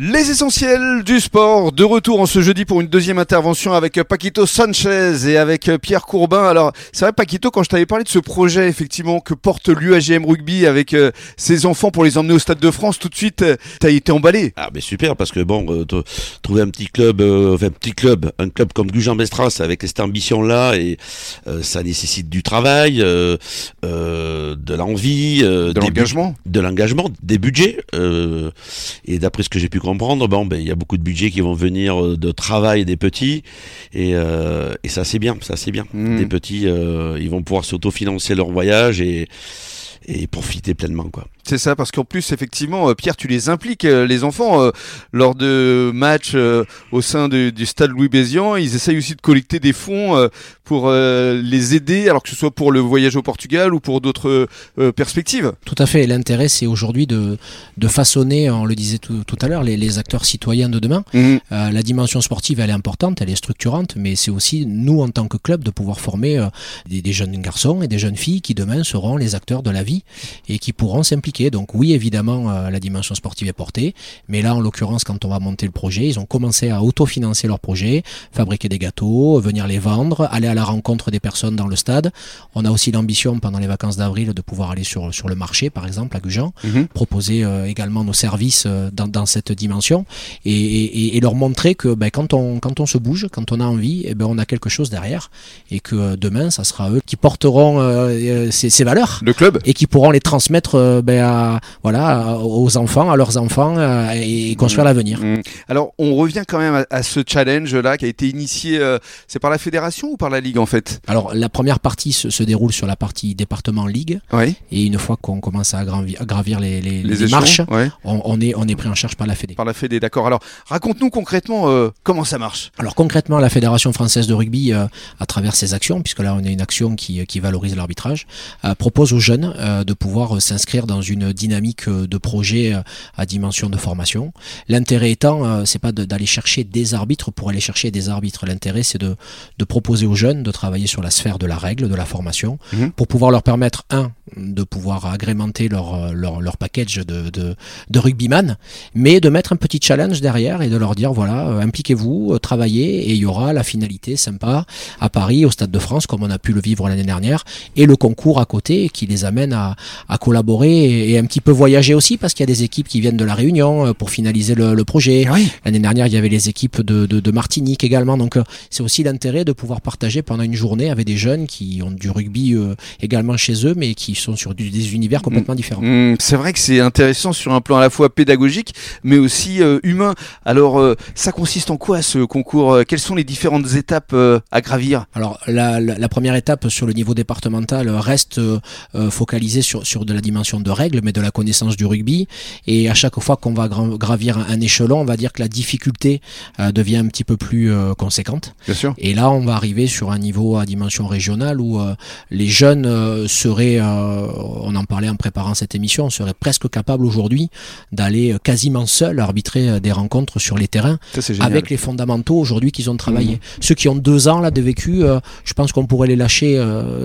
Les essentiels du sport, de retour en ce jeudi pour une deuxième intervention avec Paquito Sanchez et avec Pierre Courbin. Alors, c'est vrai Paquito, quand je t'avais parlé de ce projet effectivement que porte l'UAGM Rugby avec euh, ses enfants pour les emmener au Stade de France, tout de suite, euh, t'as été emballé. Ah ben super, parce que bon, euh, trouver un petit club, euh, enfin un petit club, un club comme Gujan Mestras avec cette ambition-là, et euh, ça nécessite du travail, euh, euh, de l'envie, euh, De l'engagement. de l'engagement, des budgets. euh, et d'après ce que j'ai pu comprendre, bon, ben il y a beaucoup de budgets qui vont venir euh, de travail des petits, et, euh, et ça c'est bien, ça c'est bien. Mhm. Des petits, euh, ils vont pouvoir s'autofinancer leur voyage et et profiter pleinement quoi. C'est ça, parce qu'en plus, effectivement, euh, Pierre, tu les impliques, euh, les enfants, euh, lors de matchs au sein du stade Louis Bézian. Ils essayent aussi de collecter des fonds pour les aider, alors que ce soit pour le voyage au Portugal ou pour d'autres perspectives. Tout à fait. L'intérêt, c'est aujourd'hui de, de façonner, on le disait tout, tout à l'heure, les, les acteurs citoyens de demain. Euh, la dimension sportive, elle est importante, elle est structurante, mais c'est aussi nous, en tant que club, de pouvoir former des, des jeunes garçons et des jeunes filles qui demain seront les acteurs de la vie et qui pourront s'impliquer. Donc oui, évidemment, euh, la dimension sportive est portée, mais là, en l'occurrence, quand on va monter le projet, ils ont commencé à autofinancer leur projet, fabriquer des gâteaux, venir les vendre, aller à la rencontre des personnes dans le stade. On a aussi l'ambition, pendant les vacances d'avril, de pouvoir aller sur, sur le marché, par exemple, à Gujan, Mhm. proposer euh, également nos services euh, dans, dans cette dimension. Et, et- et leur montrer que ben, quand, on, quand on se bouge, quand on a envie, eh ben, on a quelque chose derrière. Et que euh, demain, ça sera eux qui porteront ces, ces valeurs. Le club. Et qui pourront les transmettre ben, à, voilà, aux enfants, à leurs enfants euh, et construire l'avenir. Mm. Alors, on revient quand même à, à ce challenge-là qui a été initié, euh, c'est par la fédération ou par la Ligue en fait? Alors la première partie se, se déroule sur la partie département ligue Oui. et une fois qu'on commence à gravir, à gravir les, les- marches, ouais, on, on est, on est pris en charge par la Fédé. par la Fédé, d'accord. Alors, raconte-nous concrètement euh, comment ça marche? Alors concrètement, la Fédération française de rugby, euh, à travers ses actions, puisque là on a une action qui, qui valorise l'arbitrage, propose aux jeunes de pouvoir s'inscrire dans une dynamique euh, de projet euh, à dimension de formation. L'intérêt étant, euh, c'est pas d'aller chercher des arbitres pour aller chercher des arbitres. L'intérêt, c'est de, de proposer aux jeunes de travailler sur la sphère de la règle, de la formation, Mhm. pour pouvoir leur permettre un de pouvoir agrémenter leur, leur, leur package de, de, de rugbyman, mais de mettre un petit challenge derrière et de leur dire voilà, impliquez-vous, travaillez, et il y aura la finalité sympa à Paris, au Stade de France, comme on a pu le vivre l'année dernière, et le concours à côté qui les amène à, à collaborer et, et un petit peu voyager aussi, parce qu'il y a des équipes qui viennent de la Réunion euh, pour finaliser le, le projet. Oui. L'année dernière, il y avait les équipes de, de, de Martinique également, donc euh, c'est aussi l'intérêt de pouvoir partager pendant une journée avec des jeunes qui ont du rugby euh, également chez eux, mais qui sont sur du- des univers complètement différents. Mm, c'est vrai que c'est intéressant sur un plan à la fois pédagogique, mais aussi euh, humain. Alors, euh, ça consiste en quoi ce concours? Quelles sont les différentes étapes à gravir? Alors la, la- la première étape sur le niveau départemental reste focalisée sur, sur de la dimension de règles, mais de la connaissance du rugby. Et à chaque fois qu'on va gra- gravir un, un échelon, on va dire que la difficulté euh, devient un petit peu plus euh, conséquente. Bien sûr. Et là, on va arriver sur un niveau à dimension régionale où euh, les jeunes seraient, on en parlait en préparant cette émission, seraient presque capables aujourd'hui d'aller quasiment seuls arbitrer des rencontres sur les terrains Ça, avec les fondamentaux aujourd'hui qu'ils ont travaillé. Ceux qui ont deux ans là de vécu, je pense qu'on pourrait les lâcher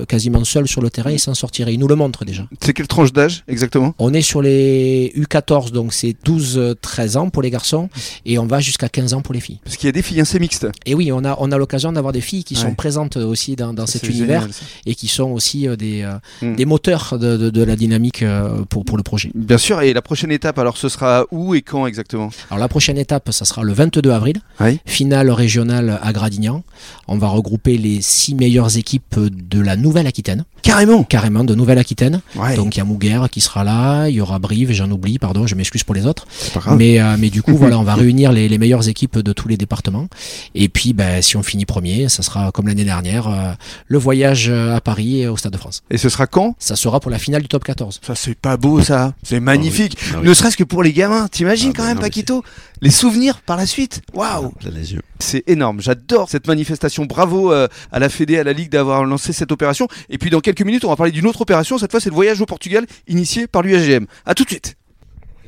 quasiment seuls sur le terrain et s'en sortiraient. Ils nous le montrent déjà. C'est quelle tranche d'âge exactement? On est sur les U14, donc c'est 12-13 ans pour les garçons et on va jusqu'à 15 ans pour les filles. Parce qu'il y a des filles, hein, c'est mixte. Et oui, on a, on a l'occasion d'avoir des filles qui Ouais. sont présentes aussi dans, dans cet univers génial, et qui sont aussi euh, des, euh, Mm. des moteurs de, de- de la dynamique euh, pour, pour le projet. Bien sûr. Et la prochaine étape, alors, ce sera où et quand exactement? Alors la prochaine étape, ça sera le 22 avril, Oui. finale régionale à Gradignan. On va regrouper les six meilleures équipes de la Nouvelle-Aquitaine, Carrément. carrément de Nouvelle-Aquitaine. Ouais. Donc il y a Mouguer qui sera là, il y aura Brive, j'en oublie, pardon, je m'excuse pour les autres. c'est pas grave. Mais, euh, mais du coup, voilà, on va réunir les, les meilleures équipes de tous les départements. Et puis, ben, si on finit premier, ça sera comme l'année dernière, euh, le voyage euh, à Paris et au Stade de France. Et ce sera quand? Ça sera pour la finale du top 14. Ça, c'est pas beau, ça. C'est magnifique. Ah oui. Ne serait-ce que pour les gamins. T'imagines Ah quand bah même, Paquito? Les souvenirs par la suite. Waouh les yeux. C'est énorme. J'adore cette manifestation. Bravo euh, à la Fédé, à la Ligue d'avoir lancé cette opération. Et puis dans quelques minutes, on va parler d'une autre opération. Cette fois, c'est le voyage au Portugal initié par l'USGM. À tout de suite.